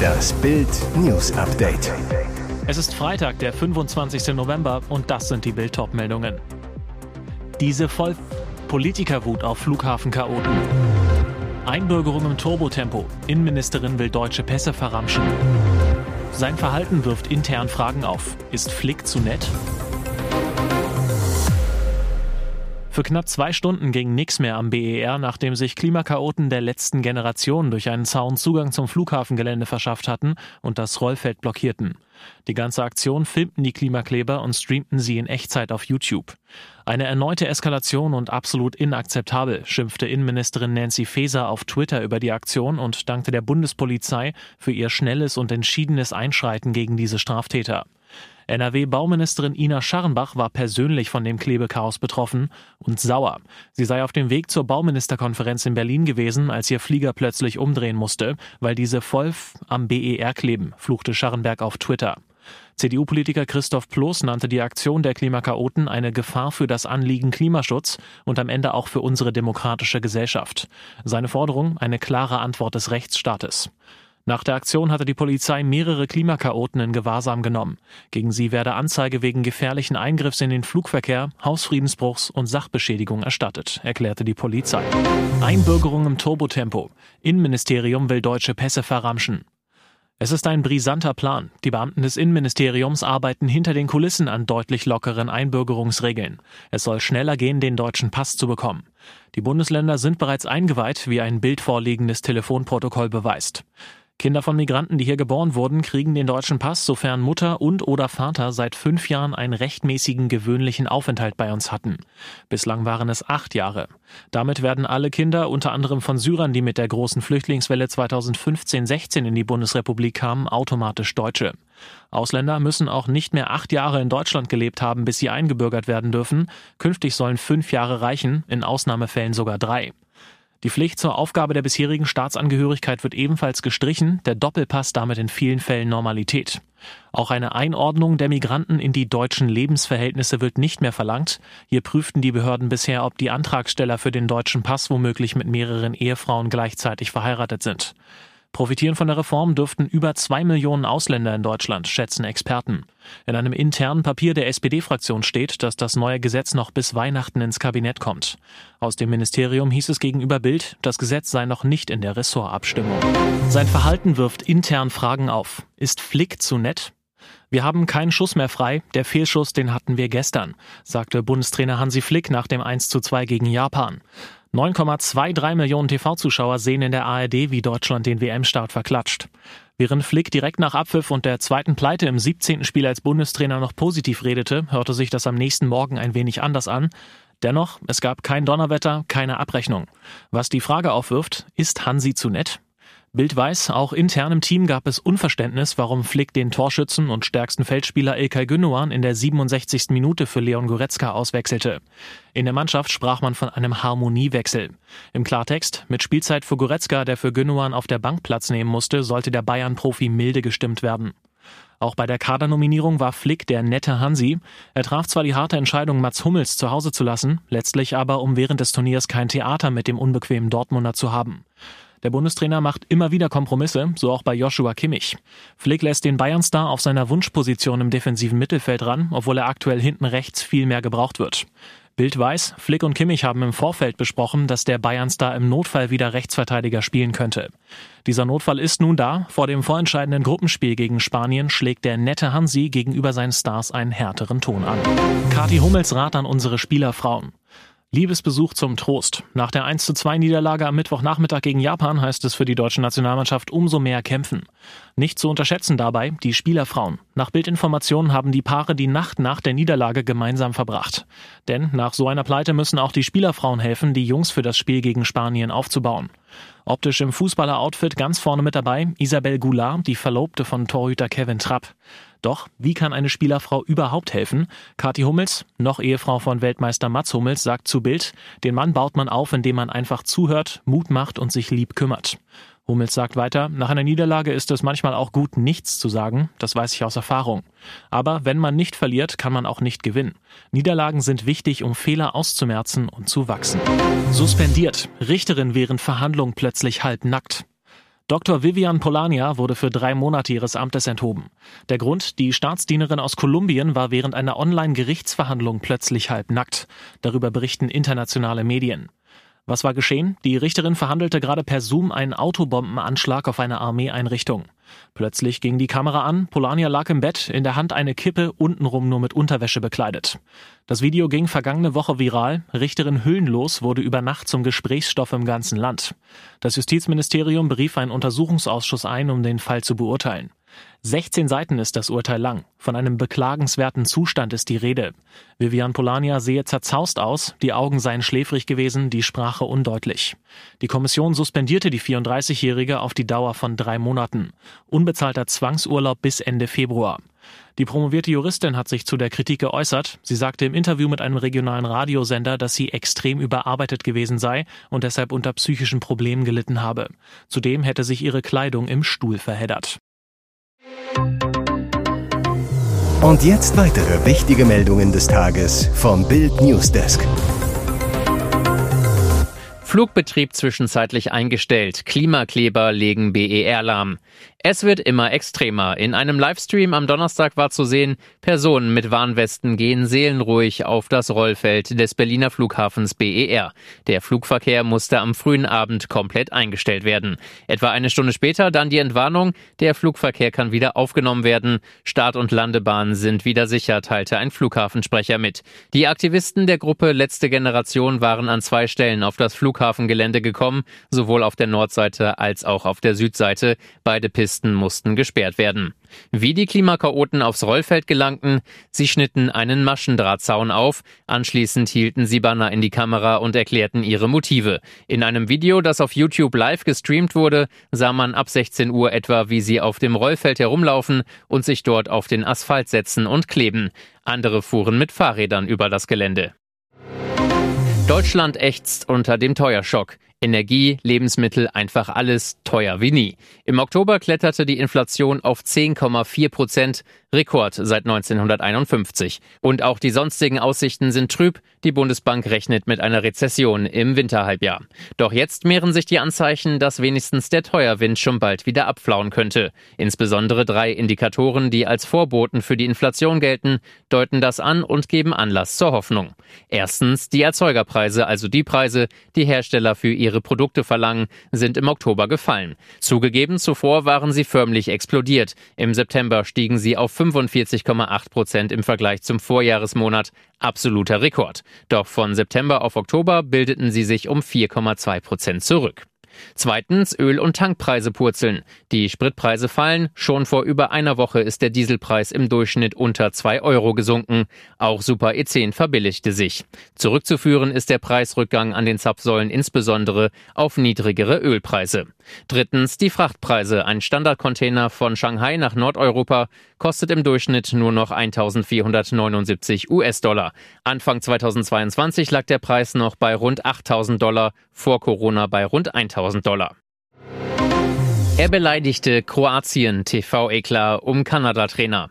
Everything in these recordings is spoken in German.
Das Bild News Update. Es ist Freitag, der 25. November und das sind die Bild meldungen Diese voll Politikerwut auf Flughafenchaoten. Einbürgerung im Turbotempo. Innenministerin will deutsche Pässe verramschen. Sein Verhalten wirft intern Fragen auf. Ist Flick zu nett? Für knapp zwei Stunden ging nichts mehr am BER, nachdem sich Klimakaoten der letzten Generation durch einen Zaun Zugang zum Flughafengelände verschafft hatten und das Rollfeld blockierten. Die ganze Aktion filmten die Klimakleber und streamten sie in Echtzeit auf YouTube. Eine erneute Eskalation und absolut inakzeptabel, schimpfte Innenministerin Nancy Faeser auf Twitter über die Aktion und dankte der Bundespolizei für ihr schnelles und entschiedenes Einschreiten gegen diese Straftäter. NRW-Bauministerin Ina Scharrenbach war persönlich von dem Klebechaos betroffen und sauer. Sie sei auf dem Weg zur Bauministerkonferenz in Berlin gewesen, als ihr Flieger plötzlich umdrehen musste, weil diese voll am BER kleben, fluchte Scharrenberg auf Twitter. CDU-Politiker Christoph Ploß nannte die Aktion der Klimakaoten eine Gefahr für das Anliegen Klimaschutz und am Ende auch für unsere demokratische Gesellschaft. Seine Forderung eine klare Antwort des Rechtsstaates. Nach der Aktion hatte die Polizei mehrere Klimakaoten in Gewahrsam genommen. Gegen sie werde Anzeige wegen gefährlichen Eingriffs in den Flugverkehr, Hausfriedensbruchs und Sachbeschädigung erstattet, erklärte die Polizei. Einbürgerung im Turbotempo. Innenministerium will deutsche Pässe verramschen. Es ist ein brisanter Plan. Die Beamten des Innenministeriums arbeiten hinter den Kulissen an deutlich lockeren Einbürgerungsregeln. Es soll schneller gehen, den deutschen Pass zu bekommen. Die Bundesländer sind bereits eingeweiht, wie ein Bild vorliegendes Telefonprotokoll beweist. Kinder von Migranten, die hier geboren wurden, kriegen den deutschen Pass, sofern Mutter und oder Vater seit fünf Jahren einen rechtmäßigen gewöhnlichen Aufenthalt bei uns hatten. Bislang waren es acht Jahre. Damit werden alle Kinder, unter anderem von Syrern, die mit der großen Flüchtlingswelle 2015-16 in die Bundesrepublik kamen, automatisch Deutsche. Ausländer müssen auch nicht mehr acht Jahre in Deutschland gelebt haben, bis sie eingebürgert werden dürfen. Künftig sollen fünf Jahre reichen, in Ausnahmefällen sogar drei. Die Pflicht zur Aufgabe der bisherigen Staatsangehörigkeit wird ebenfalls gestrichen, der Doppelpass damit in vielen Fällen Normalität. Auch eine Einordnung der Migranten in die deutschen Lebensverhältnisse wird nicht mehr verlangt. Hier prüften die Behörden bisher, ob die Antragsteller für den deutschen Pass womöglich mit mehreren Ehefrauen gleichzeitig verheiratet sind. Profitieren von der Reform dürften über zwei Millionen Ausländer in Deutschland, schätzen Experten. In einem internen Papier der SPD-Fraktion steht, dass das neue Gesetz noch bis Weihnachten ins Kabinett kommt. Aus dem Ministerium hieß es gegenüber Bild, das Gesetz sei noch nicht in der Ressortabstimmung. Sein Verhalten wirft intern Fragen auf. Ist Flick zu nett? Wir haben keinen Schuss mehr frei. Der Fehlschuss, den hatten wir gestern, sagte Bundestrainer Hansi Flick nach dem 1 zu 2 gegen Japan. 9,23 Millionen TV-Zuschauer sehen in der ARD, wie Deutschland den WM-Start verklatscht. Während Flick direkt nach Abpfiff und der zweiten Pleite im 17. Spiel als Bundestrainer noch positiv redete, hörte sich das am nächsten Morgen ein wenig anders an. Dennoch, es gab kein Donnerwetter, keine Abrechnung. Was die Frage aufwirft, ist Hansi zu nett? Bild weiß, auch intern im Team gab es Unverständnis, warum Flick den Torschützen und stärksten Feldspieler Ilkay Gündoğan in der 67. Minute für Leon Goretzka auswechselte. In der Mannschaft sprach man von einem Harmoniewechsel. Im Klartext, mit Spielzeit für Goretzka, der für Gündoğan auf der Bank Platz nehmen musste, sollte der Bayern-Profi milde gestimmt werden. Auch bei der Kadernominierung war Flick der nette Hansi. Er traf zwar die harte Entscheidung, Mats Hummels zu Hause zu lassen, letztlich aber, um während des Turniers kein Theater mit dem unbequemen Dortmunder zu haben. Der Bundestrainer macht immer wieder Kompromisse, so auch bei Joshua Kimmich. Flick lässt den Bayern-Star auf seiner Wunschposition im defensiven Mittelfeld ran, obwohl er aktuell hinten rechts viel mehr gebraucht wird. Bild weiß, Flick und Kimmich haben im Vorfeld besprochen, dass der Bayern-Star im Notfall wieder Rechtsverteidiger spielen könnte. Dieser Notfall ist nun da. Vor dem vorentscheidenden Gruppenspiel gegen Spanien schlägt der nette Hansi gegenüber seinen Stars einen härteren Ton an. Kati Hummels Rat an unsere Spielerfrauen. Liebesbesuch zum Trost. Nach der 1 zu 2 Niederlage am Mittwochnachmittag gegen Japan heißt es für die deutsche Nationalmannschaft umso mehr kämpfen. Nicht zu unterschätzen dabei die Spielerfrauen. Nach Bildinformationen haben die Paare die Nacht nach der Niederlage gemeinsam verbracht. Denn nach so einer Pleite müssen auch die Spielerfrauen helfen, die Jungs für das Spiel gegen Spanien aufzubauen. Optisch im Fußballer-Outfit ganz vorne mit dabei Isabel Goulart, die Verlobte von Torhüter Kevin Trapp. Doch wie kann eine Spielerfrau überhaupt helfen? Kathi Hummels, noch Ehefrau von Weltmeister Mats Hummels, sagt zu Bild, den Mann baut man auf, indem man einfach zuhört, Mut macht und sich lieb kümmert. Hummels sagt weiter, nach einer Niederlage ist es manchmal auch gut, nichts zu sagen, das weiß ich aus Erfahrung. Aber wenn man nicht verliert, kann man auch nicht gewinnen. Niederlagen sind wichtig, um Fehler auszumerzen und zu wachsen. Suspendiert. Richterin während Verhandlung plötzlich halb nackt. Dr. Vivian Polania wurde für drei Monate ihres Amtes enthoben. Der Grund, die Staatsdienerin aus Kolumbien war während einer Online-Gerichtsverhandlung plötzlich halb nackt. Darüber berichten internationale Medien. Was war geschehen? Die Richterin verhandelte gerade per Zoom einen Autobombenanschlag auf eine Armeeeinrichtung. Plötzlich ging die Kamera an, Polania lag im Bett, in der Hand eine Kippe, untenrum nur mit Unterwäsche bekleidet. Das Video ging vergangene Woche viral. Richterin Hüllenlos wurde über Nacht zum Gesprächsstoff im ganzen Land. Das Justizministerium berief einen Untersuchungsausschuss ein, um den Fall zu beurteilen. 16 Seiten ist das Urteil lang. Von einem beklagenswerten Zustand ist die Rede. Vivian Polania sehe zerzaust aus, die Augen seien schläfrig gewesen, die Sprache undeutlich. Die Kommission suspendierte die 34-Jährige auf die Dauer von drei Monaten. Unbezahlter Zwangsurlaub bis Ende Februar. Die promovierte Juristin hat sich zu der Kritik geäußert. Sie sagte im Interview mit einem regionalen Radiosender, dass sie extrem überarbeitet gewesen sei und deshalb unter psychischen Problemen gelitten habe. Zudem hätte sich ihre Kleidung im Stuhl verheddert. Und jetzt weitere wichtige Meldungen des Tages vom Bild Newsdesk. Flugbetrieb zwischenzeitlich eingestellt. Klimakleber legen BER lahm. Es wird immer extremer. In einem Livestream am Donnerstag war zu sehen, Personen mit Warnwesten gehen seelenruhig auf das Rollfeld des Berliner Flughafens BER. Der Flugverkehr musste am frühen Abend komplett eingestellt werden. Etwa eine Stunde später dann die Entwarnung, der Flugverkehr kann wieder aufgenommen werden. Start- und Landebahnen sind wieder sicher, teilte ein Flughafensprecher mit. Die Aktivisten der Gruppe Letzte Generation waren an zwei Stellen auf das Flughafengelände gekommen, sowohl auf der Nordseite als auch auf der Südseite. Beide Pisten Pisten mussten gesperrt werden. Wie die Klimakaoten aufs Rollfeld gelangten, sie schnitten einen Maschendrahtzaun auf, anschließend hielten sie Banner in die Kamera und erklärten ihre Motive. In einem Video, das auf YouTube live gestreamt wurde, sah man ab 16 Uhr etwa, wie sie auf dem Rollfeld herumlaufen und sich dort auf den Asphalt setzen und kleben. Andere fuhren mit Fahrrädern über das Gelände. Deutschland ächzt unter dem Teuerschock. Energie, Lebensmittel, einfach alles teuer wie nie. Im Oktober kletterte die Inflation auf 10,4 Prozent, Rekord seit 1951. Und auch die sonstigen Aussichten sind trüb. Die Bundesbank rechnet mit einer Rezession im Winterhalbjahr. Doch jetzt mehren sich die Anzeichen, dass wenigstens der Teuerwind schon bald wieder abflauen könnte. Insbesondere drei Indikatoren, die als Vorboten für die Inflation gelten, deuten das an und geben Anlass zur Hoffnung. Erstens die Erzeugerpreise, also die Preise, die Hersteller für ihre Produkte verlangen, sind im Oktober gefallen. Zugegeben, zuvor waren sie förmlich explodiert. Im September stiegen sie auf 45,8 Prozent im Vergleich zum Vorjahresmonat. Absoluter Rekord. Doch von September auf Oktober bildeten sie sich um 4,2 Prozent zurück. Zweitens, Öl- und Tankpreise purzeln. Die Spritpreise fallen. Schon vor über einer Woche ist der Dieselpreis im Durchschnitt unter zwei Euro gesunken. Auch Super E10 verbilligte sich. Zurückzuführen ist der Preisrückgang an den Zapfsäulen insbesondere auf niedrigere Ölpreise. Drittens, die Frachtpreise. Ein Standardcontainer von Shanghai nach Nordeuropa kostet im Durchschnitt nur noch 1479 US-Dollar. Anfang 2022 lag der Preis noch bei rund 8000 Dollar, vor Corona bei rund 1000 Dollar. Er beleidigte Kroatien TV-Eklar um Kanada-Trainer.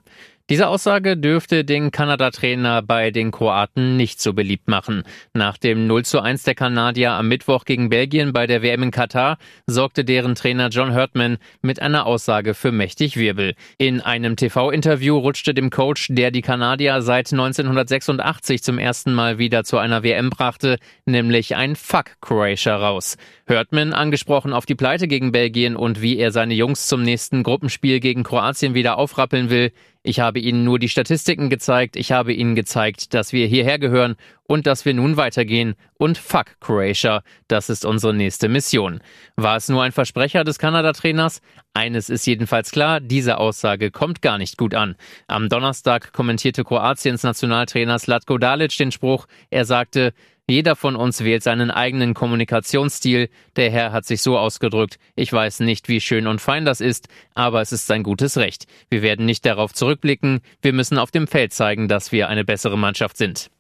Diese Aussage dürfte den Kanada-Trainer bei den Kroaten nicht so beliebt machen. Nach dem 0 zu 1 der Kanadier am Mittwoch gegen Belgien bei der WM in Katar sorgte deren Trainer John Hurtman mit einer Aussage für mächtig Wirbel. In einem TV-Interview rutschte dem Coach, der die Kanadier seit 1986 zum ersten Mal wieder zu einer WM brachte, nämlich ein Fuck Croatia raus. Hurtman, angesprochen auf die Pleite gegen Belgien und wie er seine Jungs zum nächsten Gruppenspiel gegen Kroatien wieder aufrappeln will, ich habe Ihnen nur die Statistiken gezeigt, ich habe Ihnen gezeigt, dass wir hierher gehören und dass wir nun weitergehen und fuck Croatia, das ist unsere nächste Mission. War es nur ein Versprecher des Kanada-Trainers? Eines ist jedenfalls klar, diese Aussage kommt gar nicht gut an. Am Donnerstag kommentierte Kroatiens Nationaltrainer Slatko Dalic den Spruch, er sagte, jeder von uns wählt seinen eigenen Kommunikationsstil. Der Herr hat sich so ausgedrückt. Ich weiß nicht, wie schön und fein das ist, aber es ist sein gutes Recht. Wir werden nicht darauf zurückblicken. Wir müssen auf dem Feld zeigen, dass wir eine bessere Mannschaft sind.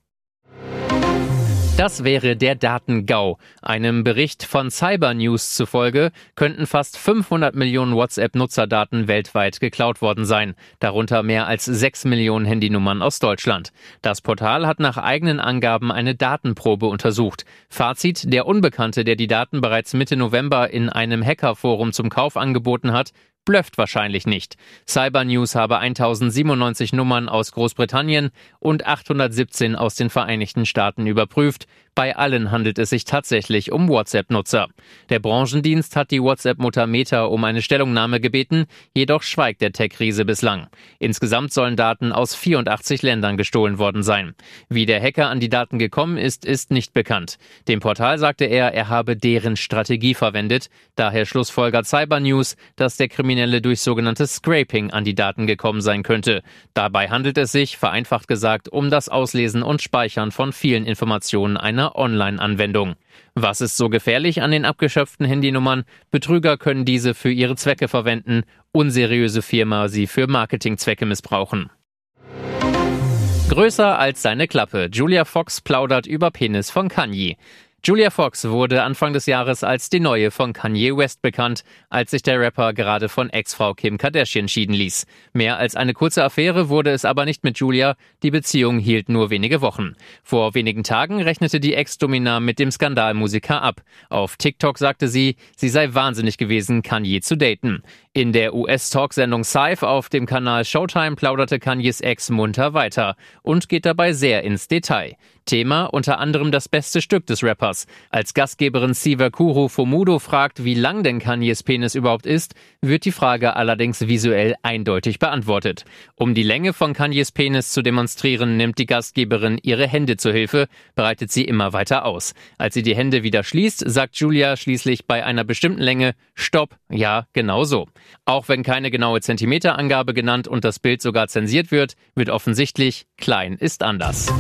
Das wäre der Datengau. Einem Bericht von Cyber News zufolge könnten fast 500 Millionen WhatsApp-Nutzerdaten weltweit geklaut worden sein, darunter mehr als 6 Millionen Handynummern aus Deutschland. Das Portal hat nach eigenen Angaben eine Datenprobe untersucht. Fazit, der Unbekannte, der die Daten bereits Mitte November in einem Hackerforum zum Kauf angeboten hat, blöfft wahrscheinlich nicht. Cyber News habe 1097 Nummern aus Großbritannien und 817 aus den Vereinigten Staaten überprüft. Bei allen handelt es sich tatsächlich um WhatsApp-Nutzer. Der Branchendienst hat die WhatsApp-Mutter Meta um eine Stellungnahme gebeten, jedoch schweigt der Tech-Riese bislang. Insgesamt sollen Daten aus 84 Ländern gestohlen worden sein. Wie der Hacker an die Daten gekommen ist, ist nicht bekannt. Dem Portal sagte er, er habe deren Strategie verwendet. Daher schlussfolgert Cyber News, dass der Kriminelle durch sogenanntes Scraping an die Daten gekommen sein könnte. Dabei handelt es sich, vereinfacht gesagt, um das Auslesen und Speichern von vielen Informationen einer Online-Anwendung. Was ist so gefährlich an den abgeschöpften Handynummern? Betrüger können diese für ihre Zwecke verwenden, unseriöse Firma sie für Marketingzwecke missbrauchen. Größer als seine Klappe. Julia Fox plaudert über Penis von Kanye. Julia Fox wurde Anfang des Jahres als die neue von Kanye West bekannt, als sich der Rapper gerade von Ex-Frau Kim Kardashian schieden ließ. Mehr als eine kurze Affäre wurde es aber nicht mit Julia, die Beziehung hielt nur wenige Wochen. Vor wenigen Tagen rechnete die Ex-Domina mit dem Skandalmusiker ab. Auf TikTok sagte sie, sie sei wahnsinnig gewesen, Kanye zu daten. In der US-Talksendung Scythe auf dem Kanal Showtime plauderte Kanyes Ex munter weiter und geht dabei sehr ins Detail. Thema unter anderem das beste Stück des Rappers. Als Gastgeberin Siva Kuro Fomudo fragt, wie lang denn Kanyes Penis überhaupt ist, wird die Frage allerdings visuell eindeutig beantwortet. Um die Länge von Kanyes Penis zu demonstrieren, nimmt die Gastgeberin ihre Hände zur Hilfe, breitet sie immer weiter aus. Als sie die Hände wieder schließt, sagt Julia schließlich bei einer bestimmten Länge Stopp, ja, genau so. Auch wenn keine genaue Zentimeterangabe genannt und das Bild sogar zensiert wird, wird offensichtlich, klein ist anders.